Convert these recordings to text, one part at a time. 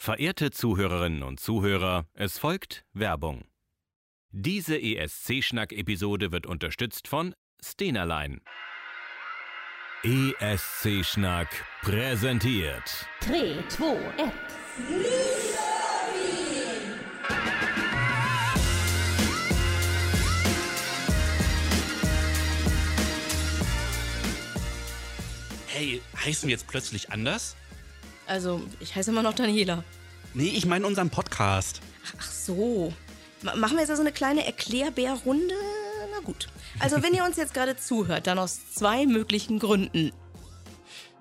Verehrte Zuhörerinnen und Zuhörer, es folgt Werbung. Diese ESC-Schnack-Episode wird unterstützt von Stenerlein. ESC-Schnack präsentiert. 3, 2, 1. Hey, heißen wir jetzt plötzlich anders? Also, ich heiße immer noch Daniela. Nee, ich meine unseren Podcast. Ach so. M machen wir jetzt also eine kleine Erklärbärrunde? Na gut. Also, wenn ihr uns jetzt gerade zuhört, dann aus zwei möglichen Gründen.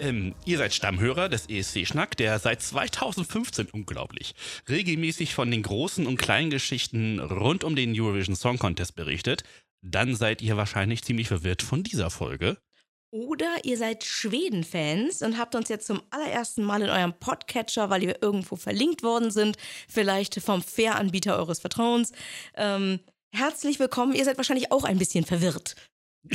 Ähm, ihr seid Stammhörer des ESC-Schnack, der seit 2015 unglaublich regelmäßig von den großen und kleinen Geschichten rund um den Eurovision Song Contest berichtet. Dann seid ihr wahrscheinlich ziemlich verwirrt von dieser Folge. Oder ihr seid Schweden-Fans und habt uns jetzt zum allerersten Mal in eurem Podcatcher, weil wir irgendwo verlinkt worden sind, vielleicht vom Fähranbieter eures Vertrauens. Ähm, herzlich willkommen. Ihr seid wahrscheinlich auch ein bisschen verwirrt.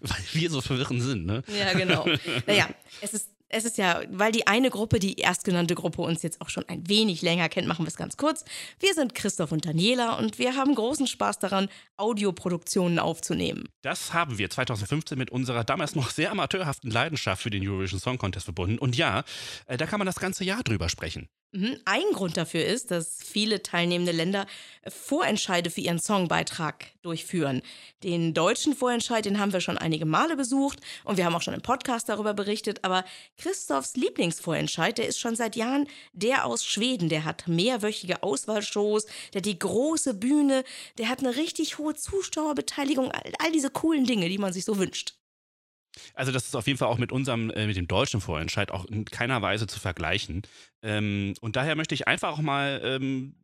Weil wir so verwirrend sind, ne? Ja, genau. naja, es ist, es ist ja, weil die eine Gruppe, die erstgenannte Gruppe, uns jetzt auch schon ein wenig länger kennt, machen wir es ganz kurz. Wir sind Christoph und Daniela und wir haben großen Spaß daran, Audioproduktionen aufzunehmen. Das haben wir 2015 mit unserer damals noch sehr amateurhaften Leidenschaft für den Eurovision Song Contest verbunden. Und ja, äh, da kann man das ganze Jahr drüber sprechen. Mhm. Ein Grund dafür ist, dass viele teilnehmende Länder Vorentscheide für ihren Songbeitrag durchführen. Den deutschen Vorentscheid, den haben wir schon einige Male besucht und wir haben auch schon im Podcast darüber berichtet. Aber Christophs Lieblingsvorentscheid, der ist schon seit Jahren der aus Schweden. Der hat mehrwöchige Auswahlshows, der hat die große Bühne, der hat eine richtig hohe Zuschauerbeteiligung, all, all diese coolen Dinge, die man sich so wünscht. Also das ist auf jeden Fall auch mit unserem, äh, mit dem deutschen Vorentscheid auch in keiner Weise zu vergleichen. Ähm, und daher möchte ich einfach auch mal, ähm,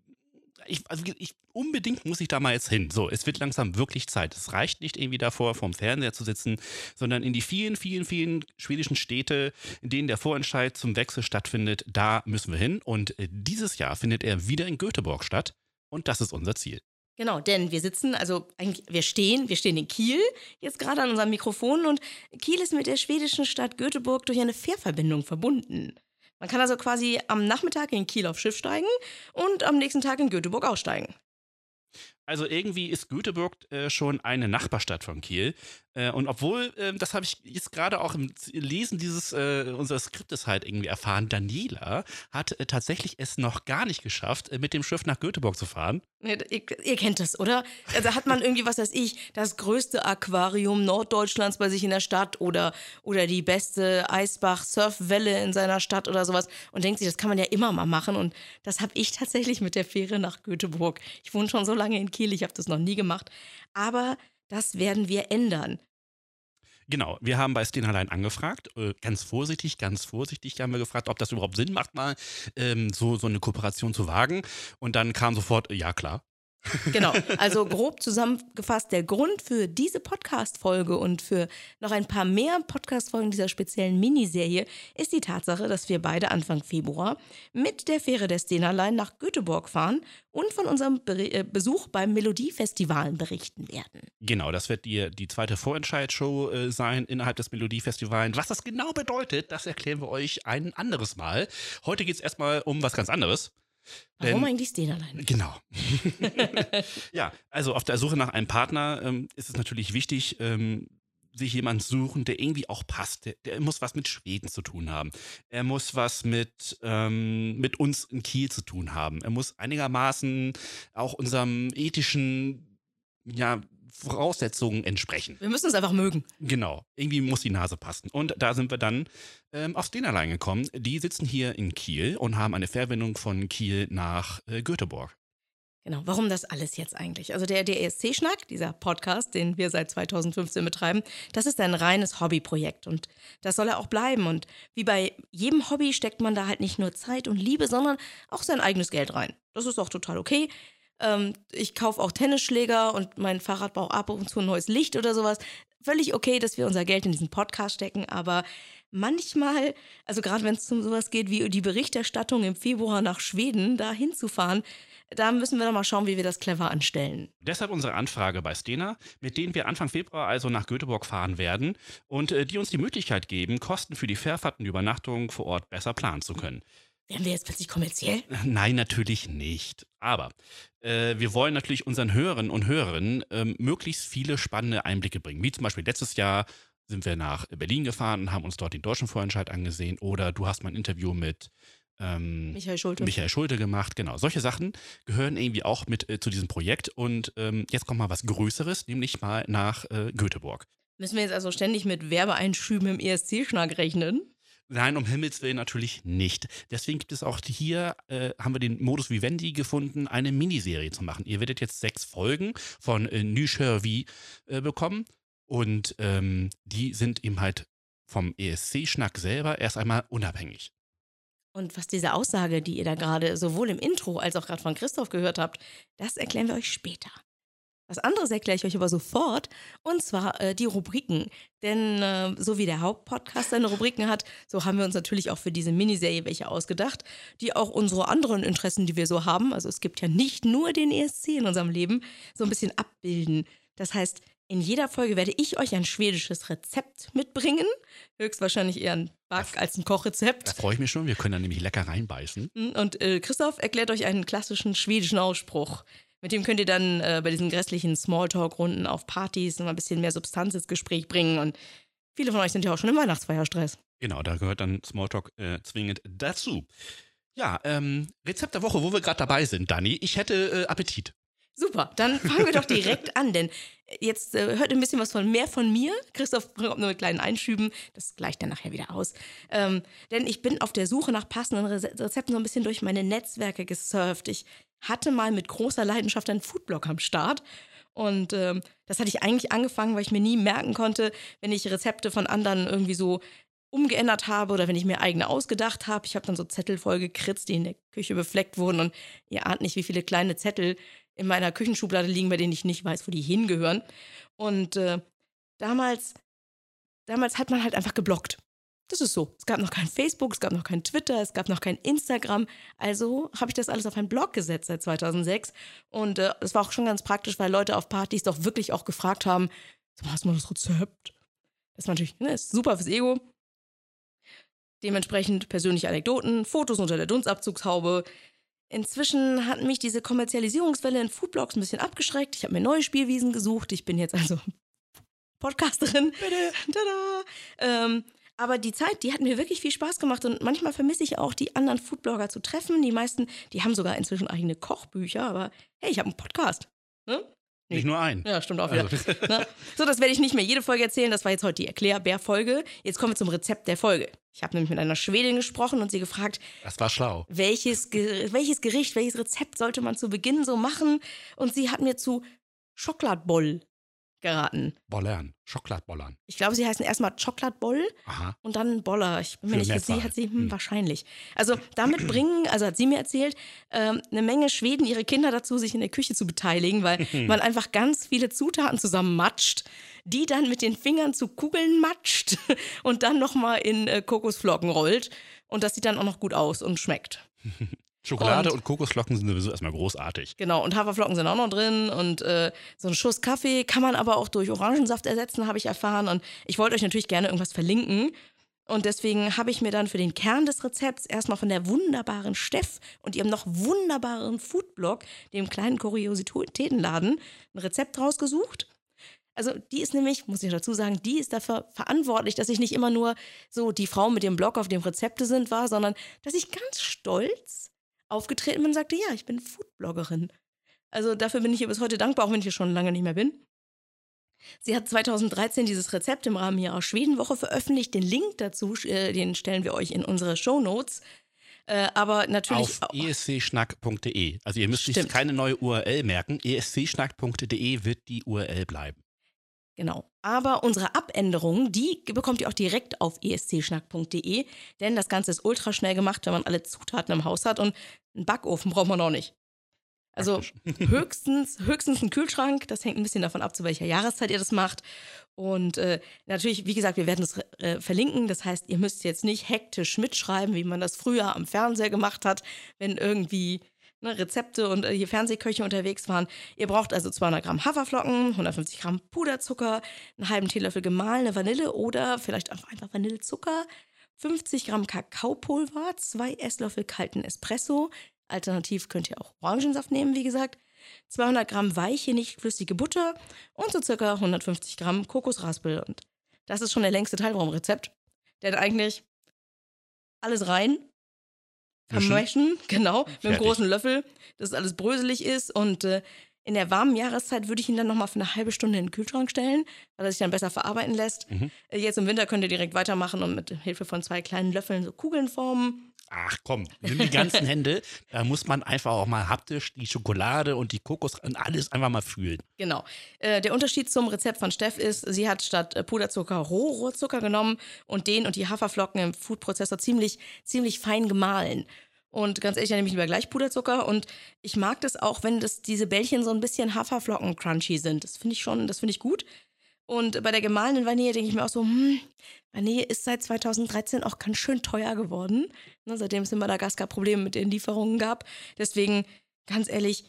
ich, also ich, unbedingt muss ich da mal jetzt hin. So, es wird langsam wirklich Zeit. Es reicht nicht irgendwie davor, vorm Fernseher zu sitzen, sondern in die vielen, vielen, vielen schwedischen Städte, in denen der Vorentscheid zum Wechsel stattfindet, da müssen wir hin. Und äh, dieses Jahr findet er wieder in Göteborg statt. Und das ist unser Ziel. Genau, denn wir sitzen, also eigentlich, wir stehen, wir stehen in Kiel jetzt gerade an unserem Mikrofon und Kiel ist mit der schwedischen Stadt Göteborg durch eine Fährverbindung verbunden. Man kann also quasi am Nachmittag in Kiel auf Schiff steigen und am nächsten Tag in Göteborg aussteigen. Also irgendwie ist Göteborg äh, schon eine Nachbarstadt von Kiel. Äh, und obwohl, äh, das habe ich jetzt gerade auch im Lesen dieses äh, unseres Skriptes halt irgendwie erfahren, Daniela hat äh, tatsächlich es noch gar nicht geschafft, äh, mit dem Schiff nach Göteborg zu fahren. Ja, ihr, ihr, kennt das, oder? Da hat man irgendwie, was weiß ich, das größte Aquarium Norddeutschlands bei sich in der Stadt oder, oder die beste Eisbach-Surfwelle in seiner Stadt oder sowas und denkt sich, das kann man ja immer mal machen. Und das habe ich tatsächlich mit der Fähre nach Göteborg. Ich wohne schon so lange in Kiel, ich habe das noch nie gemacht. Aber das werden wir ändern. Genau, wir haben bei Stenerlein angefragt, äh, ganz vorsichtig, ganz vorsichtig haben wir gefragt, ob das überhaupt Sinn macht, mal ähm, so, so eine Kooperation zu wagen. Und dann kam sofort, ja klar, Genau, also grob zusammengefasst, der Grund für diese Podcast-Folge und für noch ein paar mehr Podcast-Folgen dieser speziellen Miniserie ist die Tatsache, dass wir beide Anfang Februar mit der Fähre der Stenerlein nach Göteborg fahren und von unserem äh, Besuch beim Melodiefestival berichten werden. Genau, das wird die, die zweite Vorentscheid-Show äh, sein innerhalb des Melodiefestivals. Was das genau bedeutet, das erklären wir euch ein anderes Mal. Heute geht es erstmal um was ganz anderes. Warum Denn, eigentlich Stenerlein? Genau. ja, also auf der Suche nach einem Partner ähm, ist es natürlich wichtig, ähm, sich jemanden suchen, der irgendwie auch passt. Der, der, muss was mit Schweden zu tun haben. Er muss was mit, ähm, mit uns in Kiel zu tun haben. Er muss einigermaßen auch unserem ethischen ja, Voraussetzungen entsprechen. Wir müssen es einfach mögen. Genau. Irgendwie muss die Nase passen. Und da sind wir dann ähm, auf den allein gekommen. Die sitzen hier in Kiel und haben eine Fährwendung von Kiel nach äh, Göteborg. Genau, warum das alles jetzt eigentlich? Also der DESC-Schnack, dieser Podcast, den wir seit 2015 betreiben, das ist ein reines Hobbyprojekt und das soll er auch bleiben. Und wie bei jedem Hobby steckt man da halt nicht nur Zeit und Liebe, sondern auch sein eigenes Geld rein. Das ist auch total okay. Ähm, ich kaufe auch Tennisschläger und mein Fahrrad braucht ab und zu ein neues Licht oder sowas. Völlig okay, dass wir unser Geld in diesen Podcast stecken, aber manchmal, also gerade wenn es um sowas geht wie die Berichterstattung im Februar nach Schweden, da hinzufahren, da müssen wir doch mal schauen, wie wir das clever anstellen. Deshalb unsere Anfrage bei Stena, mit denen wir Anfang Februar also nach Göteborg fahren werden und äh, die uns die Möglichkeit geben, Kosten für die Fährfahrt und Übernachtung vor Ort besser planen zu können. Werden wir jetzt plötzlich kommerziell? Nein, natürlich nicht. Aber äh, wir wollen natürlich unseren Hörern und Hörerinnen ähm, möglichst viele spannende Einblicke bringen. Wie zum Beispiel letztes Jahr sind wir nach Berlin gefahren und haben uns dort den deutschen Vorentscheid angesehen. Oder du hast mal ein Interview mit ähm, Michael Schulte. Michael Schulte gemacht. Genau, solche Sachen gehören irgendwie auch mit äh, zu diesem Projekt. Und ähm, jetzt kommt mal was Größeres, nämlich mal nach äh, Göteborg. Müssen wir jetzt also ständig mit Werbeeinschüben im ESC-Schnack rechnen? Nein, um Himmels Willen natürlich nicht. Deswegen gibt es auch hier, äh, haben wir den Modus Vivendi gefunden, eine Miniserie zu machen. Ihr werdet jetzt sechs Folgen von äh, Nüschervi äh, bekommen und ähm, die sind eben halt vom ESC-Schnack selber erst einmal unabhängig. Und was diese Aussage, die ihr da gerade sowohl im Intro als auch gerade von Christoph gehört habt, das erklären wir euch später. Was anderes erkläre ich euch aber sofort, und zwar äh, die Rubriken. Denn äh, so wie der Hauptpodcast seine Rubriken hat, so haben wir uns natürlich auch für diese Miniserie welche ausgedacht, die auch unsere anderen Interessen, die wir so haben, also es gibt ja nicht nur den ESC in unserem Leben, so ein bisschen abbilden. Das heißt, in jeder Folge werde ich euch ein schwedisches Rezept mitbringen. Höchstwahrscheinlich eher ein Back- als ein Da Kochrezept. freue ich mich schon, wir können da nämlich lecker reinbeißen. Und äh, Christoph erklärt euch einen klassischen schwedischen Ausspruch. Mit dem könnt ihr dann äh, bei diesen grässlichen Smalltalk-Runden auf Partys noch ein bisschen mehr Substanz ins Gespräch bringen. Und viele von euch sind ja auch schon im Weihnachtsfeierstress. Genau, da gehört dann Smalltalk äh, zwingend dazu. Ja, ähm, Rezept der Woche, wo wir gerade dabei sind, Dani. Ich hätte äh, Appetit. Super, dann fangen wir doch direkt an, denn jetzt äh, hört ein bisschen was von mehr von mir. Christoph kommt nur mit kleinen Einschüben, das gleicht dann nachher wieder aus. Ähm, denn ich bin auf der Suche nach passenden Reze Rezepten so ein bisschen durch meine Netzwerke gesurft. Ich hatte mal mit großer Leidenschaft einen Foodblog am Start. Und ähm, das hatte ich eigentlich angefangen, weil ich mir nie merken konnte, wenn ich Rezepte von anderen irgendwie so umgeändert habe oder wenn ich mir eigene ausgedacht habe. Ich habe dann so Zettel vollgekritzt, die in der Küche befleckt wurden und ihr ahnt nicht, wie viele kleine Zettel in meiner Küchenschublade liegen, bei denen ich nicht weiß, wo die hingehören. Und äh, damals, damals hat man halt einfach geblockt. Das ist so. Es gab noch kein Facebook, es gab noch kein Twitter, es gab noch kein Instagram. Also habe ich das alles auf einen Blog gesetzt seit 2006. Und äh, es war auch schon ganz praktisch, weil Leute auf Partys doch wirklich auch gefragt haben, "Sag mal, hast du mal das Rezept? Das ist natürlich ne, ist super fürs Ego. Dementsprechend persönliche Anekdoten, Fotos unter der Dunstabzugshaube. Inzwischen hat mich diese Kommerzialisierungswelle in Foodblogs ein bisschen abgeschreckt. Ich habe mir neue Spielwiesen gesucht. Ich bin jetzt also Podcasterin. Bitte. Tada. Ähm, aber die Zeit, die hat mir wirklich viel Spaß gemacht und manchmal vermisse ich auch, die anderen Foodblogger zu treffen. Die meisten, die haben sogar inzwischen eigene Kochbücher, aber hey, ich habe einen Podcast. Ne? Nee. Nicht nur ein. Ja, stimmt auch wieder. Also, Ne? So, das werde ich nicht mehr jede Folge erzählen. Das war jetzt heute die Erklärbär-Folge. Jetzt kommen wir zum Rezept der Folge. Ich habe nämlich mit einer Schwedin gesprochen und sie gefragt, das war schlau. welches, Ge welches Gericht, welches Rezept sollte man zu Beginn so machen? Und sie hat mir zu Schokladboll geraten. Bollern. Schokladbollern. Ich glaube, sie heißen erstmal Schokladboll Aha. und dann Boller. Ich bin mir nicht sie hat sie hm, Hm. wahrscheinlich. Also damit bringen, also hat sie mir erzählt, ähm, eine Menge Schweden ihre Kinder dazu, sich in der Küche zu beteiligen, weil man einfach ganz viele Zutaten zusammen matscht, die dann mit den Fingern zu Kugeln matscht und dann nochmal in äh, Kokosflocken rollt. Und das sieht dann auch noch gut aus und schmeckt. Schokolade Und- und, Kokosflocken sind sowieso erstmal großartig. Genau, und Haferflocken sind auch noch drin und äh, so ein Schuss Kaffee kann man aber auch durch Orangensaft ersetzen, habe ich erfahren. Und ich wollte euch natürlich gerne irgendwas verlinken. Und deswegen habe ich mir dann für den Kern des Rezepts erstmal von der wunderbaren Steff und ihrem noch wunderbaren Foodblog, dem kleinen Kuriositätenladen, ein Rezept rausgesucht. Also die ist nämlich, muss ich dazu sagen, die ist dafür verantwortlich, dass ich nicht immer nur so die Frau mit dem Blog, auf dem Rezepte sind, war, sondern dass ich ganz stolz aufgetreten bin und sagte, ja, ich bin Foodbloggerin. Also dafür bin ich ihr bis heute dankbar, auch wenn ich hier schon lange nicht mehr bin. Sie hat 2013 dieses Rezept im Rahmen ihrer Schwedenwoche veröffentlicht. Den Link dazu, äh, den stellen wir euch in unsere Shownotes. Äh, aber natürlich. Auf escschnack.de. Also ihr müsst euch Stimmt. keine neue URL merken. escschnack.de wird die URL bleiben. Genau. Aber unsere Abänderung, die bekommt ihr auch direkt auf escschnack.de, denn das Ganze ist ultra schnell gemacht, wenn man alle Zutaten im Haus hat und einen Backofen braucht man noch nicht. Also höchstens, höchstens ein Kühlschrank, das hängt ein bisschen davon ab, zu welcher Jahreszeit ihr das macht. Und äh, natürlich, wie gesagt, wir werden es äh, verlinken. Das heißt, ihr müsst jetzt nicht hektisch mitschreiben, wie man das früher am Fernseher gemacht hat, wenn irgendwie ne, Rezepte und äh, hier Fernsehköche unterwegs waren. Ihr braucht also 200 Gramm Haferflocken, 150 Gramm Puderzucker, einen halben Teelöffel gemahlene Vanille oder vielleicht auch einfach Vanillezucker, 50 Gramm Kakaopulver, zwei Esslöffel kalten Espresso. Alternativ könnt ihr auch Orangensaft nehmen, wie gesagt. 200 Gramm weiche, nicht flüssige Butter und so circa 150 Gramm Kokosraspel. Und das ist schon der längste Teil vom Rezept. Denn eigentlich alles rein, Vermischen, genau, mit einem Fertig. großen Löffel, dass alles bröselig ist. Und äh, in der warmen Jahreszeit würde ich ihn dann nochmal für eine halbe Stunde in den Kühlschrank stellen, weil er sich dann besser verarbeiten lässt. Mhm. Äh, Jetzt im Winter könnt ihr direkt weitermachen und mit Hilfe von zwei kleinen Löffeln so Kugeln formen. Ach komm, nimm die ganzen Hände. Da muss man einfach auch mal haptisch die Schokolade und die Kokos und alles einfach mal fühlen. Genau. Äh, der Unterschied zum Rezept von Steff ist, sie hat statt äh, Puderzucker Rohrohrzucker genommen und den und die Haferflocken im Foodprozessor ziemlich, ziemlich fein gemahlen. Und ganz ehrlich, dann nehme ich lieber gleich Puderzucker. Und ich mag das auch, wenn das, diese Bällchen so ein bisschen Haferflocken-crunchy sind. Das finde ich schon, das finde ich gut. Und bei der gemahlenen Vanille denke ich mir auch so, hm, Vanille ist seit 2013 auch ganz schön teuer geworden. Ne, seitdem es in Madagaskar Probleme mit den Lieferungen gab. Deswegen, ganz ehrlich,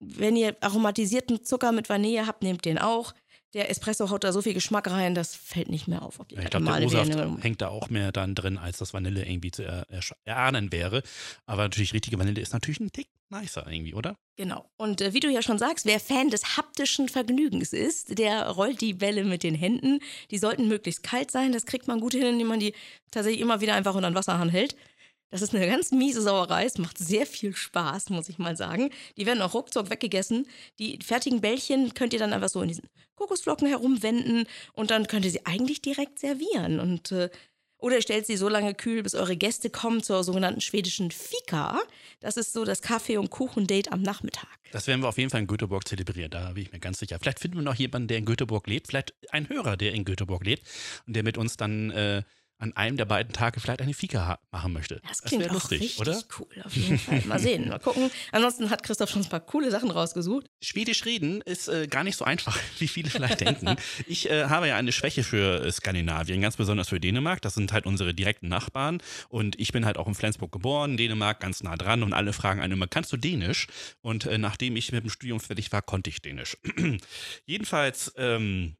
wenn ihr aromatisierten Zucker mit Vanille habt, nehmt den auch. Der Espresso haut da so viel Geschmack rein, das fällt nicht mehr auf. Ob Ich glaube, der Vanille- hängt da auch mehr dann drin, als das Vanille irgendwie zu er, erahnen wäre. Aber natürlich, richtige Vanille ist natürlich ein Tick nicer irgendwie, oder? Genau. Und äh, wie du ja schon sagst, wer Fan des haptischen Vergnügens ist, der rollt die Bälle mit den Händen. Die sollten möglichst kalt sein. Das kriegt man gut hin, indem man die tatsächlich immer wieder einfach unter den Wasserhahn hält. Das ist eine ganz miese Sauerei. Es macht sehr viel Spaß, muss ich mal sagen. Die werden auch ruckzuck weggegessen. Die fertigen Bällchen könnt ihr dann einfach so in diesen Kokosflocken herumwenden und dann könnt ihr sie eigentlich direkt servieren. Und äh, oder ihr stellt sie so lange kühl, bis eure Gäste kommen zur sogenannten schwedischen Fika. Das ist so das Kaffee- und Kuchendate am Nachmittag. Das werden wir auf jeden Fall in Göteborg zelebrieren, da bin ich mir ganz sicher. Vielleicht finden wir noch jemanden, der in Göteborg lebt, vielleicht ein Hörer, der in Göteborg lebt und der mit uns dann äh, an einem der beiden Tage vielleicht eine Fika machen möchte. Das klingt wär auch lustig, richtig oder? cool, auf jeden Fall. Mal sehen, mal gucken. Ansonsten hat Christoph schon ein paar coole Sachen rausgesucht. Schwedisch reden ist äh, gar nicht so einfach, wie viele vielleicht denken. Ich äh, habe ja eine Schwäche für äh, Skandinavien, ganz besonders für Dänemark. Das sind halt unsere direkten Nachbarn. Und ich bin halt auch in Flensburg geboren, Dänemark ganz nah dran. Und alle fragen einen immer, kannst du Dänisch? Und äh, nachdem ich mit dem Studium fertig war, konnte ich Dänisch. Jedenfalls ähm,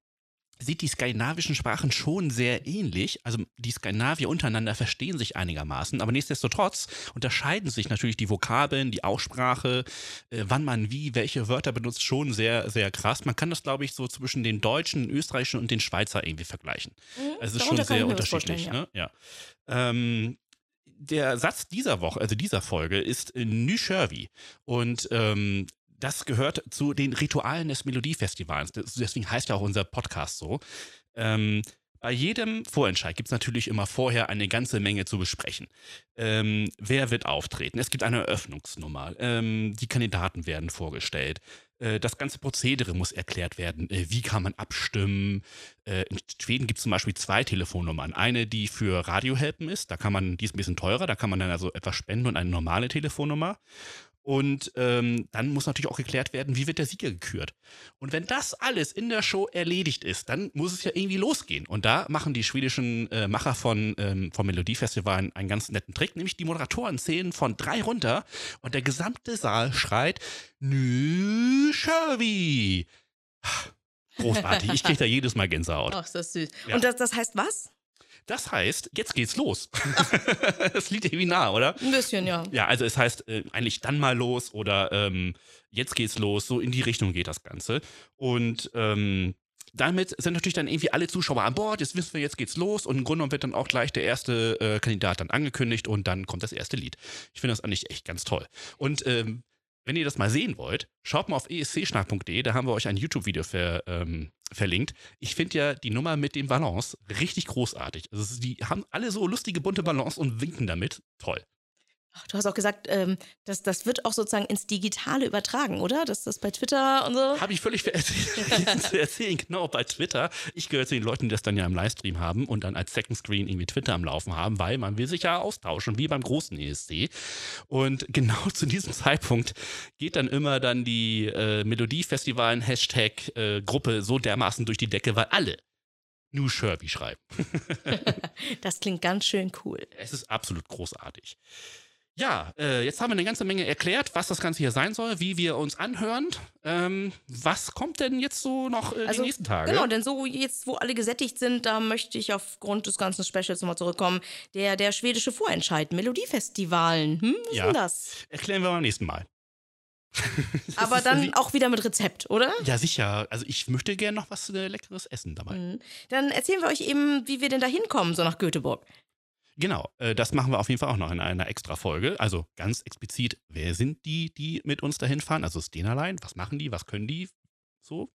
sieht die skandinavischen Sprachen schon sehr ähnlich. Also die Skandinavier untereinander verstehen sich einigermaßen, aber nichtsdestotrotz unterscheiden sich natürlich die Vokabeln, die Aussprache, äh, wann man wie welche Wörter benutzt, schon sehr, sehr krass. Man kann das, glaube ich, so zwischen den Deutschen, den Österreichischen und den Schweizer irgendwie vergleichen. Also es ist schon sehr unterschiedlich. vorstellen, Ne? Ja. Ähm, der Satz dieser Woche, also dieser Folge, ist Nyshervi. Und ähm, das gehört zu den Ritualen des Melodiefestivals. Deswegen heißt ja auch unser Podcast so. Ähm, bei jedem Vorentscheid gibt es natürlich immer vorher eine ganze Menge zu besprechen. Ähm, wer wird auftreten? Es gibt eine Eröffnungsnummer. Ähm, die Kandidaten werden vorgestellt. Äh, das ganze Prozedere muss erklärt werden. Äh, wie kann man abstimmen? Äh, in Schweden gibt es zum Beispiel zwei Telefonnummern. Eine, die für Radiohelpen ist. Da kann man, die ist ein bisschen teurer. Da kann man dann also etwas spenden und eine normale Telefonnummer. Und ähm, dann muss natürlich auch geklärt werden, wie wird der Sieger gekürt. Und wenn das alles in der Show erledigt ist, dann muss es ja irgendwie losgehen. Und da machen die schwedischen äh, Macher von, ähm, vom Melodiefestival einen, einen ganz netten Trick, nämlich die Moderatoren zählen von drei runter und der gesamte Saal schreit Nü Sherby. Großartig, ich kriege da jedes Mal Gänsehaut. Ach, ist das süß. Ja. Und das, das heißt was? Das heißt, jetzt geht's los. das liegt irgendwie nah, oder? Ein bisschen, ja. Ja, also es heißt äh, eigentlich dann mal los oder ähm, jetzt geht's los, so in die Richtung geht das Ganze. Und ähm, damit sind natürlich dann irgendwie alle Zuschauer an Bord, jetzt wissen wir, jetzt geht's los und im Grunde genommen wird dann auch gleich der erste äh, Kandidat dann angekündigt und dann kommt das erste Lied. Ich finde das eigentlich echt ganz toll. Und ähm, wenn ihr das mal sehen wollt, schaut mal auf escschnack.de, da haben wir euch ein YouTube-Video ver, ähm, verlinkt. Ich finde ja die Nummer mit dem Ballons richtig großartig. Also die haben alle so lustige bunte Ballons und winken damit. Toll. Du hast auch gesagt, ähm, das, das wird auch sozusagen ins Digitale übertragen, oder? Dass das bei Twitter und so. Habe ich völlig vergessen zu erzählen, genau bei Twitter. Ich gehöre zu den Leuten, die das dann ja im Livestream haben und dann als Second Screen irgendwie Twitter am Laufen haben, weil man will sich ja austauschen, wie beim großen ESC. Und genau zu diesem Zeitpunkt geht dann immer dann die äh, Melodiefestivalen-Hashtag-Gruppe so dermaßen durch die Decke, weil alle New Sherby schreiben. Das klingt ganz schön cool. Es ist absolut großartig. Ja, äh, jetzt haben wir eine ganze Menge erklärt, was das Ganze hier sein soll, wie wir uns anhören. Ähm, was kommt denn jetzt so noch äh, die nächsten Tage? Genau, denn so jetzt, wo alle gesättigt sind, da möchte ich aufgrund des ganzen Specials nochmal zurückkommen. Der, der schwedische Vorentscheid, Melodiefestivalen. Hm, was Ja. ist denn das? Erklären wir beim nächsten Mal. Aber dann auch wieder mit Rezept, oder? Ja, sicher. Also ich möchte gerne noch was äh, Leckeres essen dabei. Mhm. Dann erzählen wir euch eben, wie wir denn da hinkommen, so nach Göteborg. Genau, äh, das machen wir auf jeden Fall auch noch in einer extra Folge. Also ganz explizit, wer sind die, die mit uns dahin fahren? Also Stenerlein, was machen die, was können die? So?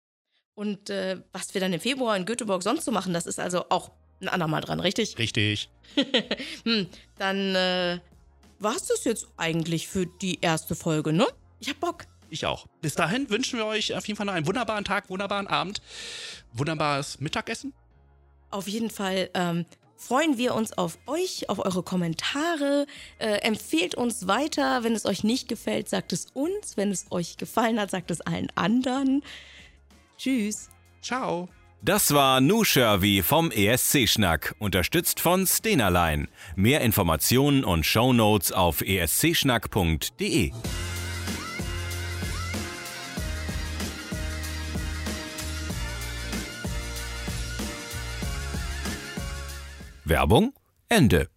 Und äh, was wir dann im Februar in Göteborg sonst so machen, das ist also auch ein andermal dran, richtig? Richtig. hm, dann äh, war es das jetzt eigentlich für die erste Folge, ne? Ich hab Bock. Ich auch. Bis dahin wünschen wir euch auf jeden Fall noch einen wunderbaren Tag, wunderbaren Abend, wunderbares Mittagessen. Auf jeden Fall ähm, freuen wir uns auf euch, auf eure Kommentare. Äh, empfehlt uns weiter. Wenn es euch nicht gefällt, sagt es uns. Wenn es euch gefallen hat, sagt es allen anderen. Tschüss. Ciao. Das war Nuschervi vom ESC-Schnack, unterstützt von Stenerlein. Mehr Informationen und Shownotes auf escschnack.de. Werbung Ende.